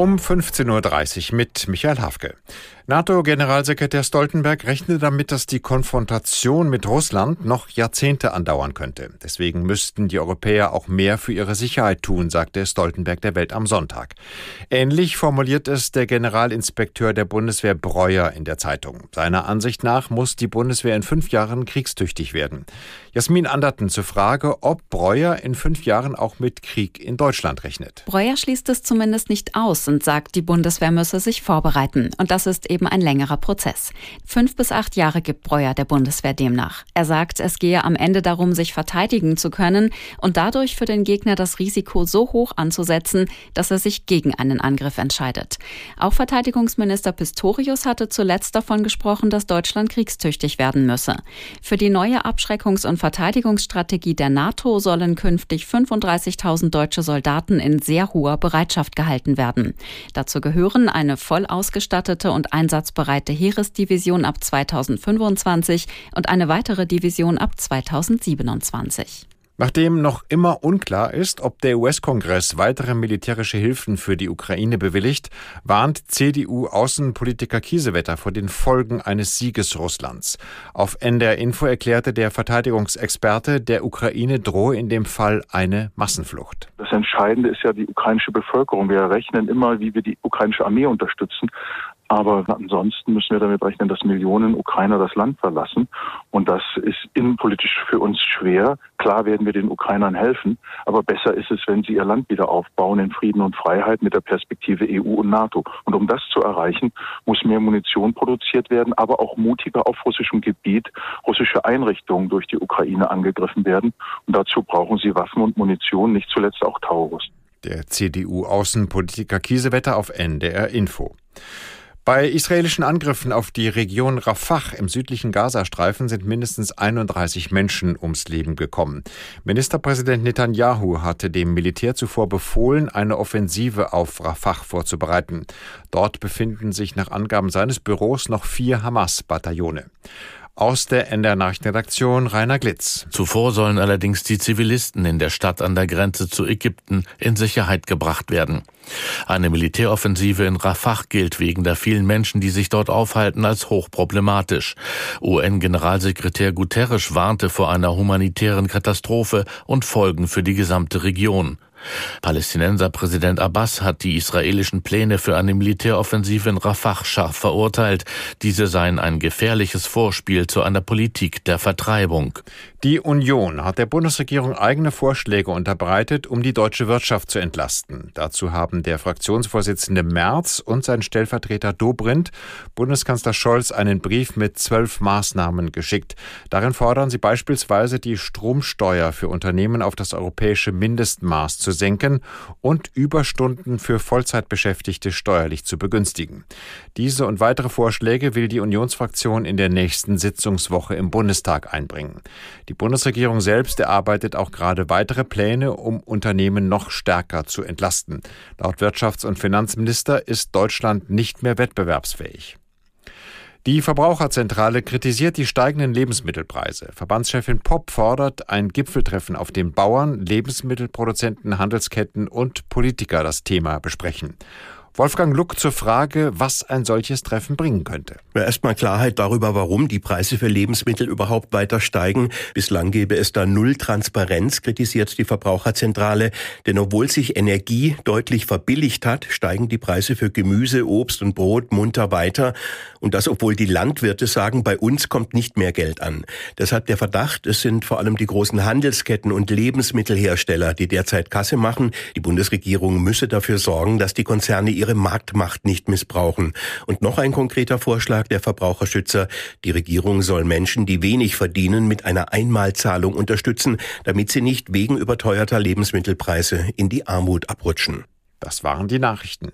Um 15.30 Uhr mit Michael Hafke. NATO-Generalsekretär Stoltenberg rechnet damit, dass die Konfrontation mit Russland noch Jahrzehnte andauern könnte. Deswegen müssten die Europäer auch mehr für ihre Sicherheit tun, sagte Stoltenberg der Welt am Sonntag. Ähnlich formuliert es der Generalinspekteur der Bundeswehr Breuer in der Zeitung. Seiner Ansicht nach muss die Bundeswehr in fünf Jahren kriegstüchtig werden. Jasmin Anderten zur Frage, ob Breuer in fünf Jahren auch mit Krieg in Deutschland rechnet. Breuer schließt es zumindest nicht aus und sagt, die Bundeswehr müsse sich vorbereiten. Und das ist eben ein längerer Prozess. Fünf bis acht Jahre gibt Breuer der Bundeswehr demnach. Er sagt, es gehe am Ende darum, sich verteidigen zu können und dadurch für den Gegner das Risiko so hoch anzusetzen, dass er sich gegen einen Angriff entscheidet. Auch Verteidigungsminister Pistorius hatte zuletzt davon gesprochen, dass Deutschland kriegstüchtig werden müsse. Für die neue Abschreckungs- und Verteidigungsstrategie der NATO sollen künftig 35.000 deutsche Soldaten in sehr hoher Bereitschaft gehalten werden. Dazu gehören eine voll ausgestattete und ein einsatzbereite Heeresdivision ab 2025 und eine weitere Division ab 2027. Nachdem noch immer unklar ist, ob der US-Kongress weitere militärische Hilfen für die Ukraine bewilligt, warnt CDU-Außenpolitiker Kiesewetter vor den Folgen eines Sieges Russlands. Auf NDR Info erklärte der Verteidigungsexperte, der Ukraine drohe in dem Fall eine Massenflucht. Das Entscheidende ist ja die ukrainische Bevölkerung. Wir rechnen immer, wie wir die ukrainische Armee unterstützen. Aber ansonsten müssen wir damit rechnen, dass Millionen Ukrainer das Land verlassen. Und das ist innenpolitisch für uns schwer. Klar werden wir den Ukrainern helfen, aber besser ist es, wenn sie ihr Land wieder aufbauen in Frieden und Freiheit mit der Perspektive EU und NATO. Und um das zu erreichen, muss mehr Munition produziert werden, aber auch mutiger auf russischem Gebiet russische Einrichtungen durch die Ukraine angegriffen werden. Und dazu brauchen sie Waffen und Munition, nicht zuletzt auch Taurus. Der CDU-Außenpolitiker Kiesewetter auf NDR Info. Bei israelischen Angriffen auf die Region Rafah im südlichen Gazastreifen sind mindestens 31 Menschen ums Leben gekommen. Ministerpräsident Netanyahu hatte dem Militär zuvor befohlen, eine Offensive auf Rafah vorzubereiten. Dort befinden sich nach Angaben seines Büros noch vier Hamas-Bataillone. Aus der NDR Nachrichtenredaktion Rainer Glitz. Zuvor sollen allerdings die Zivilisten in der Stadt an der Grenze zu Ägypten in Sicherheit gebracht werden. Eine Militäroffensive in Rafah gilt wegen der vielen Menschen, die sich dort aufhalten, als hochproblematisch. UN-Generalsekretär Guterres warnte vor einer humanitären Katastrophe und Folgen für die gesamte Region. Palästinenserpräsident Abbas hat die israelischen Pläne für eine Militäroffensive in Rafah scharf verurteilt. Diese seien ein gefährliches Vorspiel zu einer Politik der Vertreibung. Die Union hat der Bundesregierung eigene Vorschläge unterbreitet, um die deutsche Wirtschaft zu entlasten. Dazu haben der Fraktionsvorsitzende Merz und sein Stellvertreter Dobrindt Bundeskanzler Scholz einen Brief mit zwölf Maßnahmen geschickt. Darin fordern sie beispielsweise die Stromsteuer für Unternehmen auf das europäische Mindestmaß zu senken und Überstunden für Vollzeitbeschäftigte steuerlich zu begünstigen. Diese und weitere Vorschläge will die Unionsfraktion in der nächsten Sitzungswoche im Bundestag einbringen. Die Bundesregierung selbst erarbeitet auch gerade weitere Pläne, um Unternehmen noch stärker zu entlasten. Laut Wirtschafts- und Finanzminister ist Deutschland nicht mehr wettbewerbsfähig. Die Verbraucherzentrale kritisiert die steigenden Lebensmittelpreise. Verbandschefin Popp fordert ein Gipfeltreffen, auf dem Bauern, Lebensmittelproduzenten, Handelsketten und Politiker das Thema besprechen. Wolfgang Luck zur Frage, was ein solches Treffen bringen könnte. Ja, Erstmal Klarheit darüber, warum die Preise für Lebensmittel überhaupt weiter steigen. Bislang gäbe es da null Transparenz, kritisiert die Verbraucherzentrale. Denn obwohl sich Energie deutlich verbilligt hat, steigen die Preise für Gemüse, Obst und Brot munter weiter. Und das, obwohl die Landwirte sagen, bei uns kommt nicht mehr Geld an. Deshalb der Verdacht, es sind vor allem die großen Handelsketten und Lebensmittelhersteller, die derzeit Kasse machen. Die Bundesregierung müsse dafür sorgen, dass die Konzerne ihre Marktmacht nicht missbrauchen. Und noch ein konkreter Vorschlag der Verbraucherschützer. Die Regierung soll Menschen, die wenig verdienen, mit einer Einmalzahlung unterstützen, damit sie nicht wegen überteuerter Lebensmittelpreise in die Armut abrutschen. Das waren die Nachrichten.